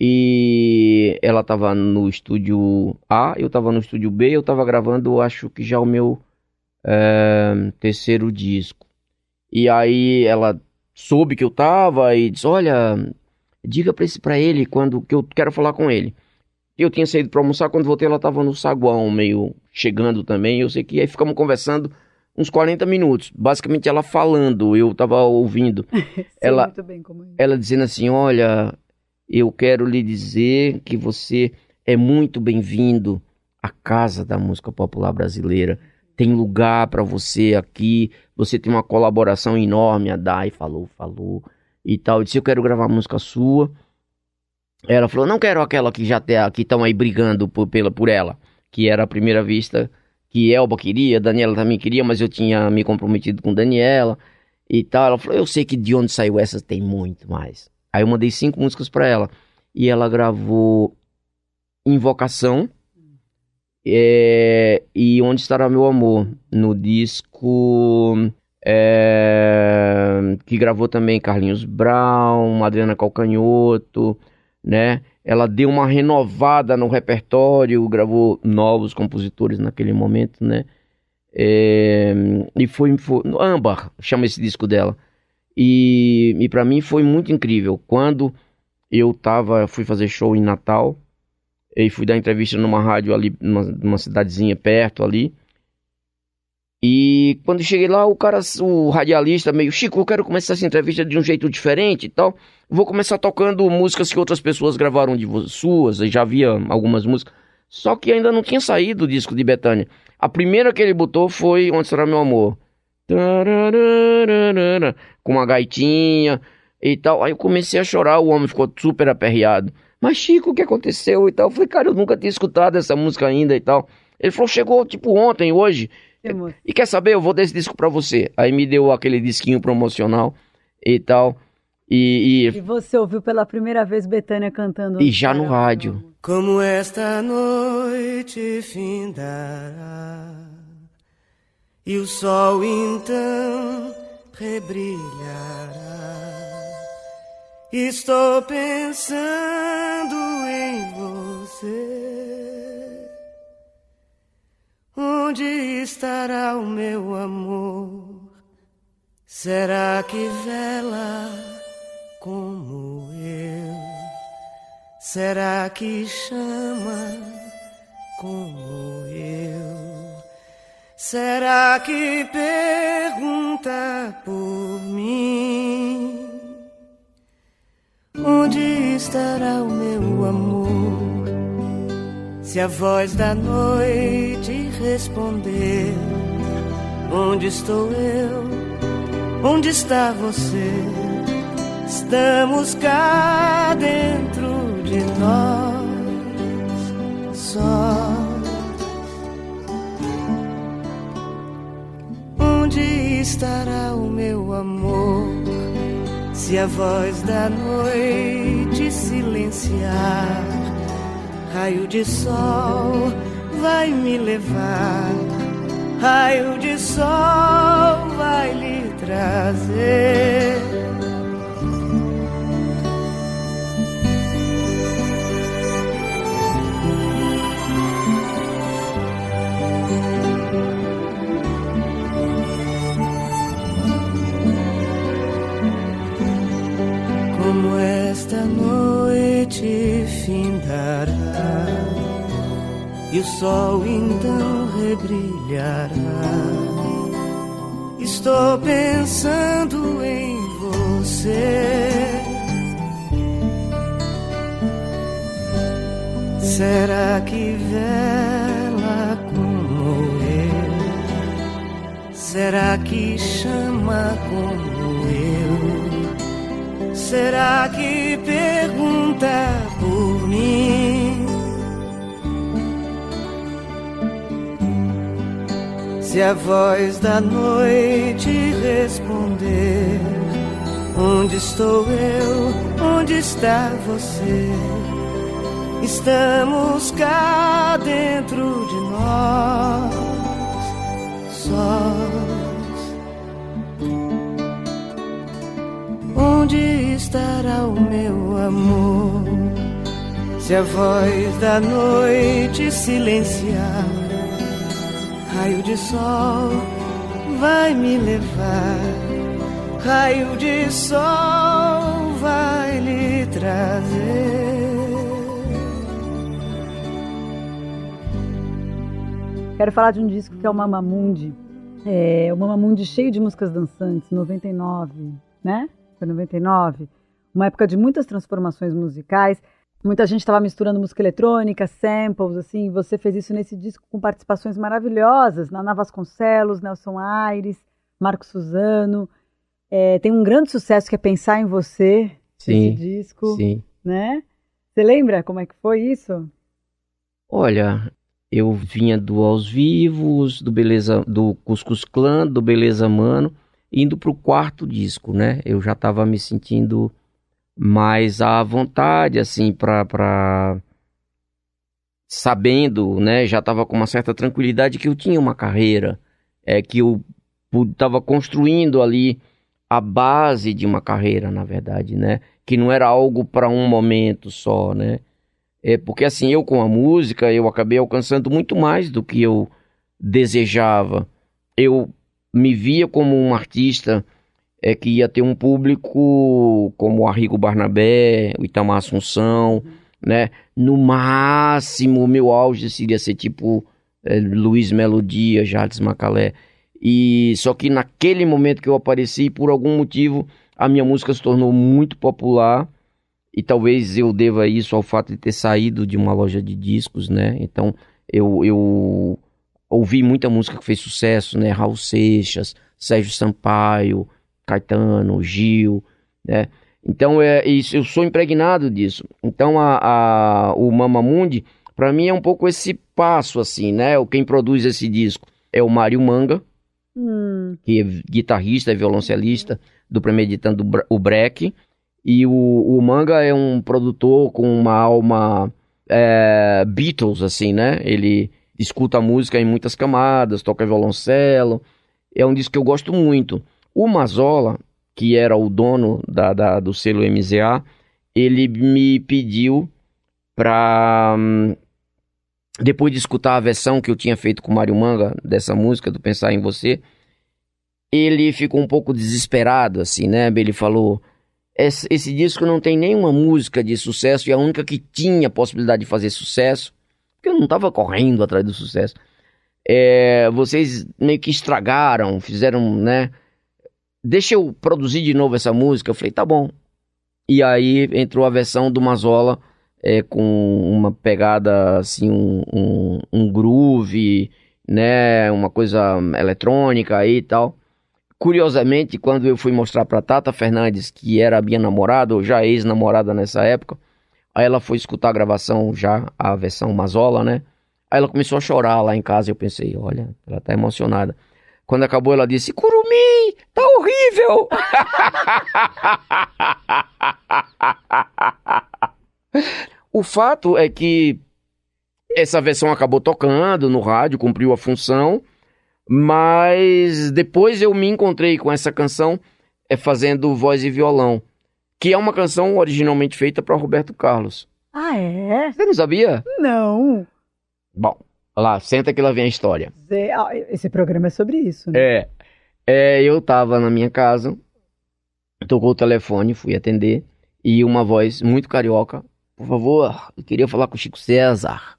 E ela estava no estúdio A, eu estava no estúdio B, eu estava gravando, acho que já o meu é, terceiro disco. E aí ela soube que eu tava e disse: Olha, diga pra, esse, pra ele quando que eu quero falar com ele. Eu tinha saído pra almoçar, quando voltei ela tava no saguão, meio chegando também. Eu sei que aí ficamos conversando uns 40 minutos. Basicamente ela falando, eu tava ouvindo. Ela, é. ela dizendo assim: Olha, eu quero lhe dizer que você é muito bem-vindo à casa da música popular brasileira. Tem lugar para você aqui. Você tem uma colaboração enorme. A Dai falou, falou e tal. Eu disse: Eu quero gravar música sua. Ela falou: Não quero aquela que já tem, que estão aí brigando por, pela, por ela, que era a primeira vista que Elba queria, Daniela também queria, mas eu tinha me comprometido com Daniela e tal. Ela falou: Eu sei que de onde saiu essa tem muito mais. Aí eu mandei cinco músicas pra ela. E ela gravou Invocação é, e Onde Estará Meu Amor, no disco é, que gravou também Carlinhos Brown, Adriana Calcanhoto, né? Ela deu uma renovada no repertório, gravou novos compositores naquele momento, né? É, e foi, foi Âmbar, chama esse disco dela. E, e para mim foi muito incrível. Quando eu tava, fui fazer show em Natal, e fui dar entrevista numa rádio ali, numa, numa cidadezinha perto ali. E quando cheguei lá, o cara, o radialista, meio Chico, eu quero começar essa entrevista de um jeito diferente e tal. Vou começar tocando músicas que outras pessoas gravaram de suas, já havia algumas músicas. Só que ainda não tinha saído o disco de Betânia. A primeira que ele botou foi Onde Será Meu Amor? Com uma gaitinha e tal. Aí eu comecei a chorar, o homem ficou super aperreado. Mas Chico, o que aconteceu e tal? Eu falei, cara, eu nunca tinha escutado essa música ainda e tal. Ele falou, chegou tipo ontem, hoje. E quer saber? Eu vou dar esse disco pra você. Aí me deu aquele disquinho promocional e tal. E, E você ouviu pela primeira vez Betânia cantando. e, e já no rádio. Como esta noite findará e o sol então rebrilhará. Estou pensando em você. Onde estará o meu amor? Será que vela como eu? Será que chama como eu? Será que pergunta por mim? Onde estará o meu amor? Se a voz da noite responder: Onde estou eu? Onde está você? Estamos cá dentro de nós, só. Estará o meu amor? Se a voz da noite silenciar, raio de sol vai me levar, raio de sol vai lhe trazer. Noite findará e o sol então rebrilhará. Estou pensando em você. Será que vela como eu? Será que chama como eu? Será que pergunta por mim? Se a voz da noite responder: Onde estou eu? Onde está você? Estamos cá dentro de nós, sós. Onde estará o meu amor? Se a voz da noite silenciar, raio de sol vai me levar, raio de sol vai lhe trazer. Quero falar de um disco que é o Mamamundi, É, o Mamamundi cheio de músicas dançantes, 99, né? Foi 99. Uma época de muitas transformações musicais. Muita gente estava misturando música eletrônica, samples, assim. Você fez isso nesse disco com participações maravilhosas. Naná Vasconcelos, Nelson Aires, Marco Suzano. É, tem um grande sucesso que é Pensar em Você, Sim, esse disco, sim. né? Você lembra como é que foi isso? Olha, eu vinha do Aos Vivos, do Beleza, do Cuscus Clã, do Beleza Mano, indo pro quarto disco, né? Eu já tava me sentindo mais à vontade, assim, pra, pra... sabendo, né? Já tava com uma certa tranquilidade que eu tinha uma carreira, é que eu pu- tava construindo ali a base de uma carreira, na verdade, né? Que não era algo para um momento só, né? É porque assim, eu com a música, eu acabei alcançando muito mais do que eu desejava. Eu me via como um artista é, que ia ter um público como o Arrigo Barnabé, o Itamar Assunção, né? No máximo, meu auge seria ser tipo é, Luiz Melodia, Jardim Macalé. E só que naquele momento que eu apareci, por algum motivo, a minha música se tornou muito popular. E talvez eu deva isso ao fato de ter saído de uma loja de discos, né? Então eu, eu ouvi muita música que fez sucesso, né? Raul Seixas, Sérgio Sampaio, Caetano, Gil, né? Então é isso, eu sou impregnado disso. Então a, a, o Mamamundi, para mim é um pouco esse passo assim, né? O quem produz esse disco é o Mário Manga, Hum, que é guitarrista e violoncelista do Premeditando o Breck. E o, o Manga é um produtor com uma alma é, Beatles, assim, né? Ele escuta a música em muitas camadas, toca violoncelo. É um disco que eu gosto muito. O Mazola, que era o dono da, da- do selo MZA, ele me pediu pra. hum, Depois de escutar a versão que eu tinha feito com o Mário Manga dessa música, do Pensar em Você, ele ficou um pouco desesperado, assim, né? Ele falou: esse, esse disco não tem nenhuma música de sucesso e a única que tinha possibilidade de fazer sucesso, porque eu não estava correndo atrás do sucesso. É, vocês meio que estragaram, fizeram, né? Deixa eu produzir de novo essa música. Eu falei, tá bom. E aí entrou a versão do Mazola é, com uma pegada assim, um, um, um groove, né? Uma coisa eletrônica aí e tal. Curiosamente, quando eu fui mostrar pra Tata Fernandes, que era a minha namorada, ou já ex-namorada nessa época, aí ela foi escutar a gravação já, a versão Mazola, né? Aí ela começou a chorar lá em casa eu pensei, olha, ela tá emocionada. Quando acabou, ela disse, Curumim, tá horrível! o fato é que essa versão acabou tocando no rádio, cumpriu a função, mas depois eu me encontrei com essa canção é, fazendo voz e violão, que é uma canção originalmente feita para Roberto Carlos. Ah, é? Você não sabia? Não. Bom, lá, senta que lá vem a história. Ah, Esse programa é sobre isso, né? É, é, eu tava na minha casa, tocou o telefone, fui atender, e uma voz muito carioca, por favor, eu queria falar com o Chico César.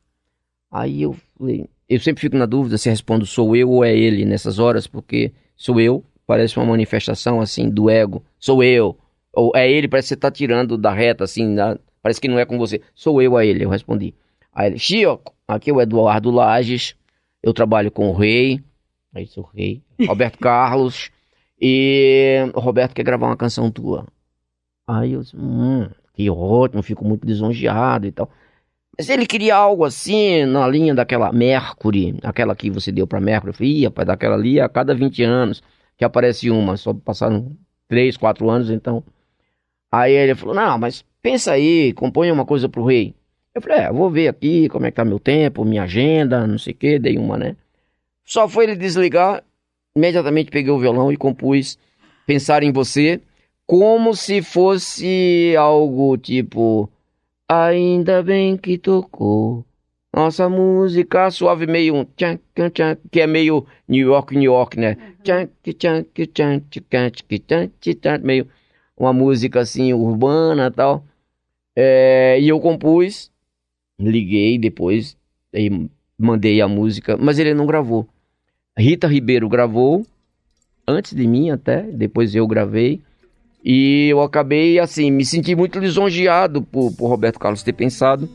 Aí eu falei, eu sempre fico na dúvida se respondo sou eu ou é ele nessas horas, porque sou eu, parece uma manifestação assim do ego, sou eu, ou é ele, parece que você tá tirando da reta, assim, parece que não é com você, sou eu a ele, eu respondi. Aí ele, Chico, aqui é o Eduardo Lages, eu trabalho com o rei, aí sou o rei, Roberto Carlos, e o Roberto quer gravar uma canção tua. Aí eu disse, hum, que ótimo, fico muito lisonjeado e tal. Mas ele queria algo assim, na linha daquela Mercury, aquela que você deu pra Mercury. Eu falei, Ih, rapaz, daquela ali a cada 20 anos que aparece uma, só passaram 3, 4 anos, então. Aí ele falou, não, mas pensa aí, compõe uma coisa pro rei. Eu falei, é, vou ver aqui como é que tá meu tempo, minha agenda, não sei o que, dei uma, né? Só foi ele desligar, imediatamente peguei o violão e compus Pensar em Você, como se fosse algo tipo Ainda bem que tocou nossa música suave, meio um tchan, tchan, tchan, que é meio New York, New York, né? Tchan, que tchan, que tchan, tchan, que tchan, que tchan, meio uma música assim urbana e tal. É, e eu compus, liguei depois, aí mandei a música, mas ele não gravou. Rita Ribeiro gravou, antes de mim até, depois eu gravei. E eu acabei, assim, me senti muito lisonjeado por, por Roberto Carlos ter pensado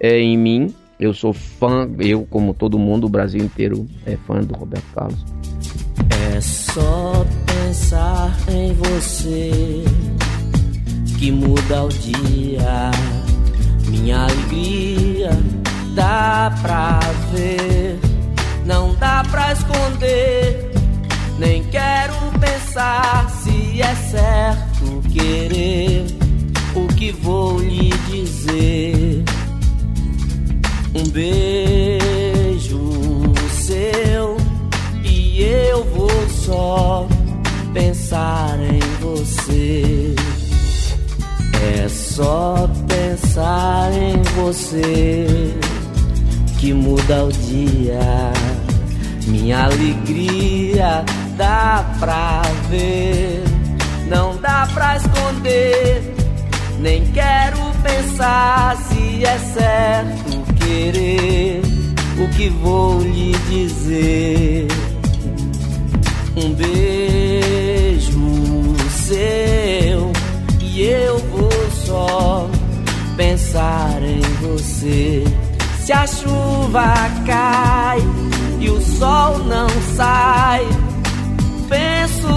é, em mim. Eu sou fã, eu como todo mundo, o Brasil inteiro é fã do Roberto Carlos. É só pensar em você que muda o dia. Minha alegria dá pra ver, não dá pra esconder. Nem quero pensar se é certo querer o que vou lhe dizer. Um beijo seu eu vou só pensar em você. É só pensar em você que muda o dia. Minha alegria dá pra ver, não dá pra esconder. Nem quero pensar se é certo querer o que vou lhe dizer. Um beijo seu e eu vou só pensar em você. Se a chuva cai e o sol não sai, penso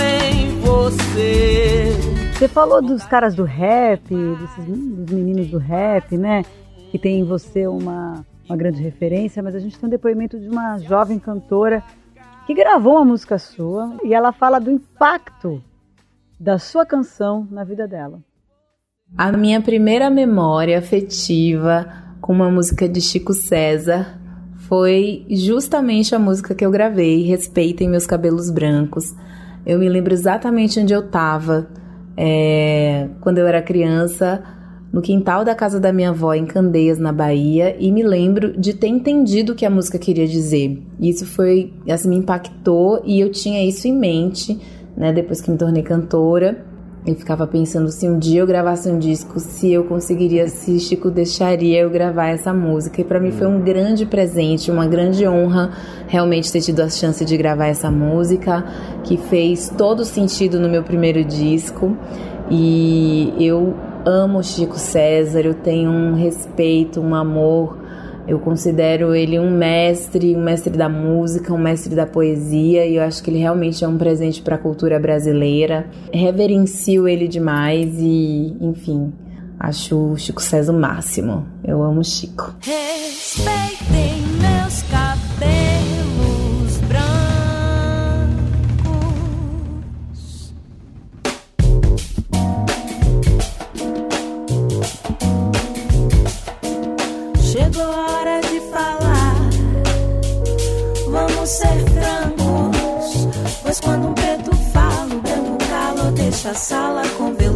em você. Você falou dos caras do rap, desses, dos meninos do rap, né? Que tem em você uma, uma grande referência, mas a gente tem um depoimento de uma jovem cantora que gravou uma música sua e ela fala do impacto da sua canção na vida dela. A minha primeira memória afetiva com uma música de Chico César foi justamente a música que eu gravei, Respeitem Meus Cabelos Brancos. Eu me lembro exatamente onde eu estava é, quando eu era criança, no quintal da casa da minha avó em Candeias, na Bahia, e me lembro de ter entendido o que a música queria dizer. Isso foi, assim, me impactou e eu tinha isso em mente, né, depois que me tornei cantora. Eu ficava pensando se um dia eu gravasse um disco, se eu conseguiria, se Chico deixaria eu gravar essa música. E para mim foi um grande presente, uma grande honra realmente ter tido a chance de gravar essa música, que fez todo sentido no meu primeiro disco. E eu amo Chico César, eu tenho um respeito, um amor eu considero ele um mestre, um mestre da música, um mestre da poesia, e eu acho que ele realmente é um presente para a cultura brasileira. Reverencio ele demais e, enfim, acho o Chico César o máximo. Eu amo o Chico. Respeitem meus cabelos hora de falar. Vamos ser francos. Pois quando um preto fala, o branco cala deixa a sala com veludo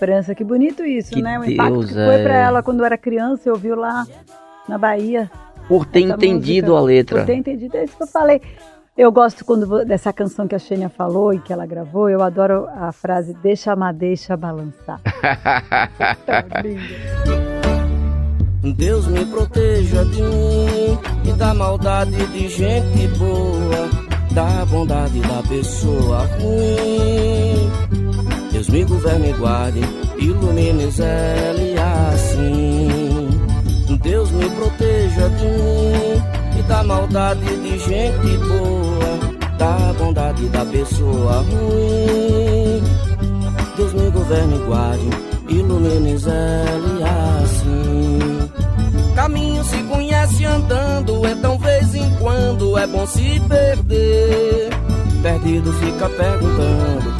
França, que bonito isso, Que né? O impacto Deus, que foi é. pra ela quando era criança e ouviu lá na Bahia. por ter entendido música. a letra. Por ter entendido, é isso que eu falei. Eu gosto quando dessa canção que a Xênia falou e que ela gravou, eu adoro a frase deixa a madeixa balançar. Linda. Deus me proteja de mim e da maldade de gente boa, da bondade da pessoa ruim. Deus me governe e guarde, ilumine Zé e assim. Deus me proteja de mim e da maldade de gente boa, da bondade da pessoa ruim. Deus me governe e guarde, ilumine Zé assim. Caminho se conhece andando, então vez em quando é bom se perder. Perdido fica perguntando,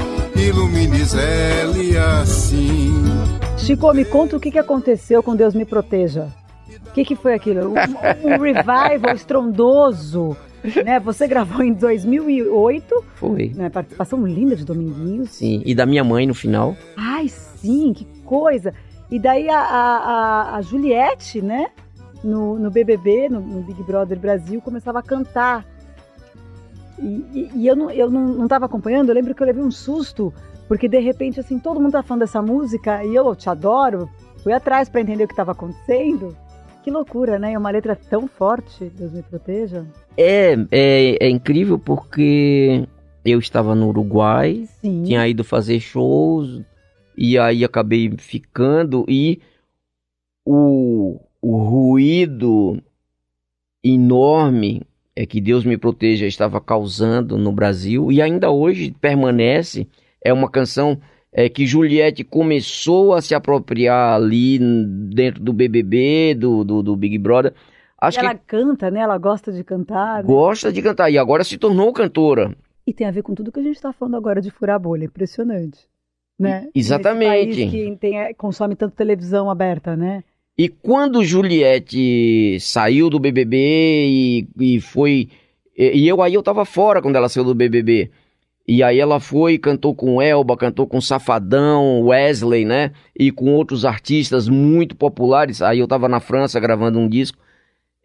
ilumine Zé assim. Chico, me conta o que, que aconteceu com Deus Me Proteja. O que, que foi aquilo? Um, um revival estrondoso. Né? Você gravou em 2008. Foi. Né? Participação linda de Dominguinhos. Sim, e da minha mãe no final. Ai, sim, que coisa. E daí a, a, a- a Juliette, né? No, no BBB, no, no Big Brother Brasil, começava a cantar. E, e- e eu, não, eu não, não tava acompanhando, eu lembro que eu levei um susto, porque de repente, assim, todo mundo tá falando dessa música e eu te adoro. Fui atrás para entender o que estava acontecendo. Que loucura, né? É uma letra tão forte, Deus me proteja. É, é, é incrível porque eu estava no Uruguai, Sim. tinha ido fazer shows, e aí acabei ficando, e o, o ruído enorme é que Deus me proteja estava causando no Brasil, e ainda hoje permanece, é uma canção é, que Juliette começou a se apropriar ali dentro do BBB, do, do, do Big Brother. Acho e ela que canta, né? Ela gosta de cantar. né? gosta de cantar, e agora se tornou cantora. E tem a ver com tudo que a gente está falando agora de furar a bolha. Impressionante. Né? Exatamente. Nesse país que tem, consome tanto televisão aberta, né? E quando Juliette saiu do BBB e, e foi. E e eu aí eu tava fora quando ela saiu do BBB. E aí ela foi, cantou com Elba, cantou com Safadão, Wesley, né? E com outros artistas muito populares. Aí eu tava na França gravando um disco.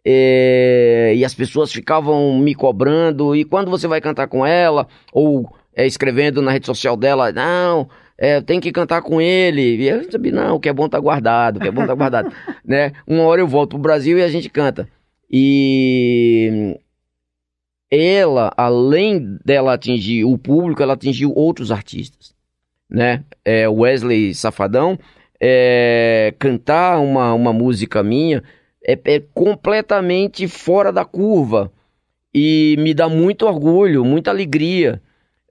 É, e as pessoas ficavam me cobrando. E quando você vai cantar com ela? Ou é, escrevendo na rede social dela, não, é, tem que cantar com ele. E eu sabia, não, o que é bom tá guardado, o que é bom tá guardado. né? Uma hora eu volto pro Brasil e a gente canta. E ela, além dela atingir o público, ela atingiu outros artistas, né? É, Wesley Safadão, é, cantar uma, uma música minha é, é completamente fora da curva e me dá muito orgulho, muita alegria,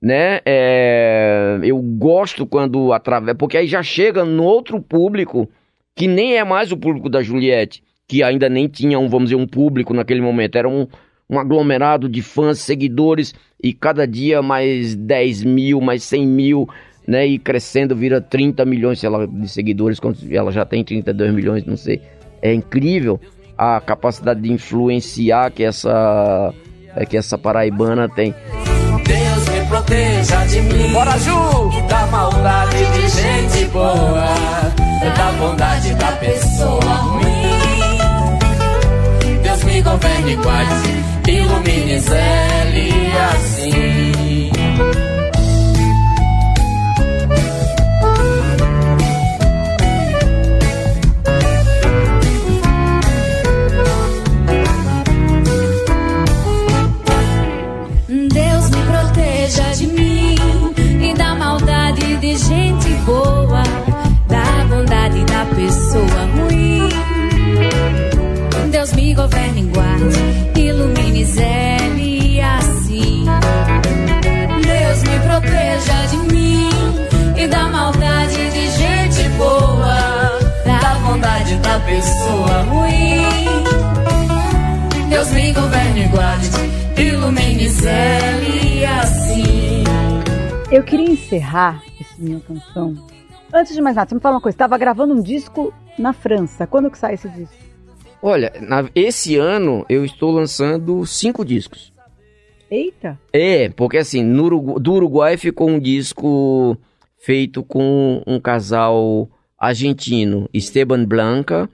né? É, eu gosto quando através, porque aí já chega no outro público que nem é mais o público da Juliette, que ainda nem tinha um, vamos dizer, um público naquele momento, era um, um aglomerado de fãs, seguidores, e cada dia mais 10 mil, mais 100 mil, né? E crescendo, vira 30 milhões sei lá, de seguidores, quando ela já tem 32 milhões, não sei. É incrível a capacidade de influenciar que essa, é, que essa paraibana tem. Proteja de mim. Bora, Ju! Da maldade de gente boa, da bondade da pessoa ruim. Deus me governe e guarde, ilumine Zé assim. Queria encerrar essa minha canção. Antes de mais nada, você me fala uma coisa. Estava gravando um disco na França. Quando que sai esse disco? Olha, na- esse ano eu estou lançando cinco discos. Eita! É, porque assim, no Urugu- do Uruguai ficou um disco feito com um casal argentino, Esteban Blanca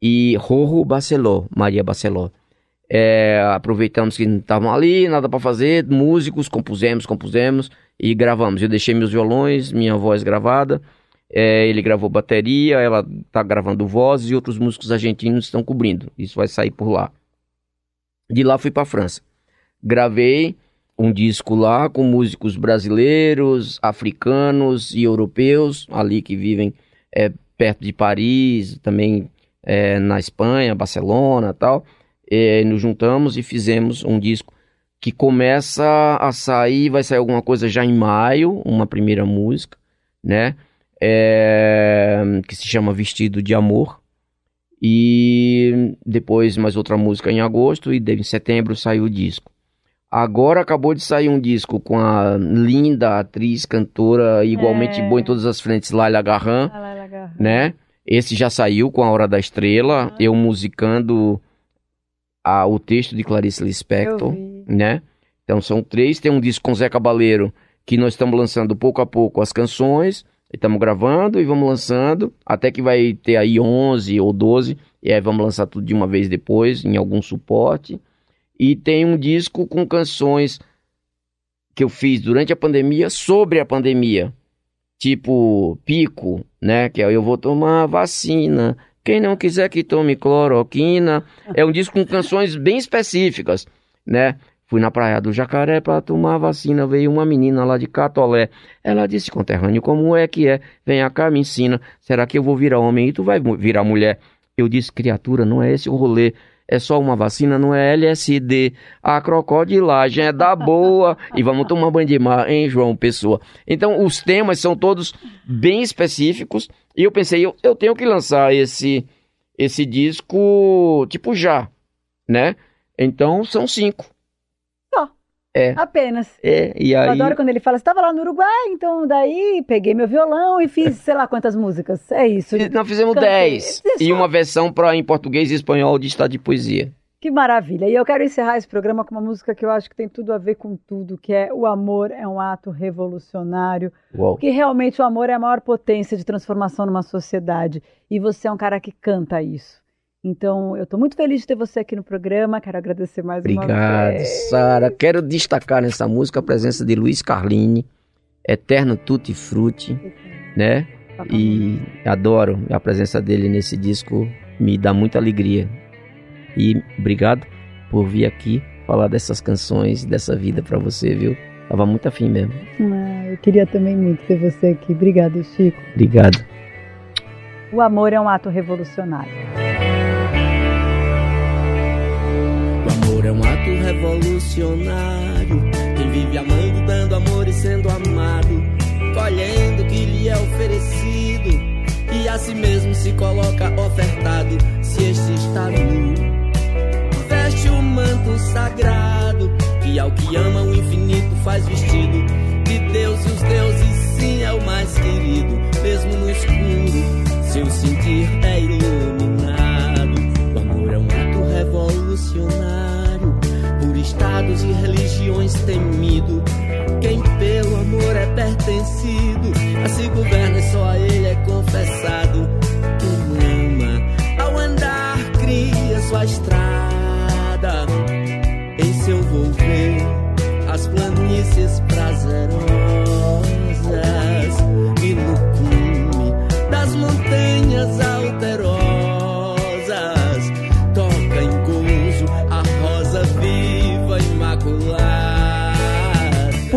e Rojo Barceló, Maria Barceló. É, aproveitamos que não estavam ali, nada para fazer, músicos, compusemos, compusemos e gravamos. Eu deixei meus violões, minha voz gravada, é, ele gravou bateria, ela tá gravando vozes e outros músicos argentinos estão cobrindo. Isso vai sair por lá. De lá fui para França. Gravei um disco lá com músicos brasileiros, africanos e europeus ali que vivem é, perto de Paris, também é, na Espanha, Barcelona, tal. É, nos juntamos e fizemos um disco que começa a sair, vai sair alguma coisa já em maio, uma primeira música, né? É, que se chama Vestido de Amor. E depois mais outra música em agosto e em setembro saiu o disco. Agora acabou de sair um disco com a linda atriz, cantora, igualmente É. boa em todas as frentes, Laila Garran, Ah, Laila Garran. né? Esse já saiu com a Hora da Estrela, eu musicando a- o texto de Clarice Lispector, né? Então são três, tem um disco com Zé Cabaleiro, que nós estamos lançando pouco a pouco as canções, estamos gravando e vamos lançando, até que vai ter aí 11 ou 12, e aí vamos lançar tudo de uma vez depois, em algum suporte. E tem um disco com canções que eu fiz durante a pandemia sobre a pandemia. Tipo, pico, né? Que é Eu Vou Tomar Vacina. Quem não quiser que tome cloroquina. É um disco com canções bem específicas, né? Fui na Praia do Jacaré para tomar vacina. Veio uma menina lá de Catolé. Ela disse, conterrâneo, como é que é? Vem cá, me ensina. Será que eu vou virar homem e tu vai virar mulher? Eu disse, criatura, não é esse o rolê. É só uma vacina, não é LSD. A crocodilagem é da boa. e vamos tomar banho de mar, hein, João Pessoa? Então, os temas são todos bem específicos. E eu pensei, eu, eu tenho que lançar esse, esse disco, tipo, já, né? Então, são cinco. É. Apenas. É, e Eu aí... adoro quando ele fala, você estava lá no Uruguai, então daí peguei meu violão e fiz sei lá quantas músicas. É isso. Nós fizemos Cantei. 10. E uma versão pra, em português e espanhol de estado de poesia. Que maravilha. E eu quero encerrar esse programa com uma música que eu acho que tem tudo a ver com tudo, que é O Amor é um Ato Revolucionário. Uau. Porque realmente o amor é a maior potência de transformação numa sociedade. E você é um cara que canta isso. Então, eu estou muito feliz de ter você aqui no programa. Quero agradecer mais uma Obrigado, vez. Sara. Quero destacar nessa música a presença de Luiz Carlini, Eterno Tutti Frutti, né? E adoro a presença dele nesse disco, me dá muita alegria. E obrigado por vir aqui falar dessas canções, dessa vida pra você, viu? Tava muito afim mesmo. Ah, eu queria também muito ter você aqui. Obrigada, Chico. Obrigado. O amor é um ato revolucionário. Ato revolucionário. Quem vive amando, dando amor e sendo amado, colhendo o que lhe é oferecido, e a si mesmo se coloca ofertado. Se este está nu, veste o manto sagrado, que ao que ama o infinito faz vestido. De Deus e os deuses, sim, é o mais querido, mesmo no escuro. Seu sentir é iluminado. O amor é um ato revolucionário, por estados e religiões temido. Quem pelo amor é pertencido, a se governa e só a ele é confessado. Quem ama, ao andar, cria sua estrada. Em seu volver, as planícies prazerosas. E no cume das montanhas alterosas,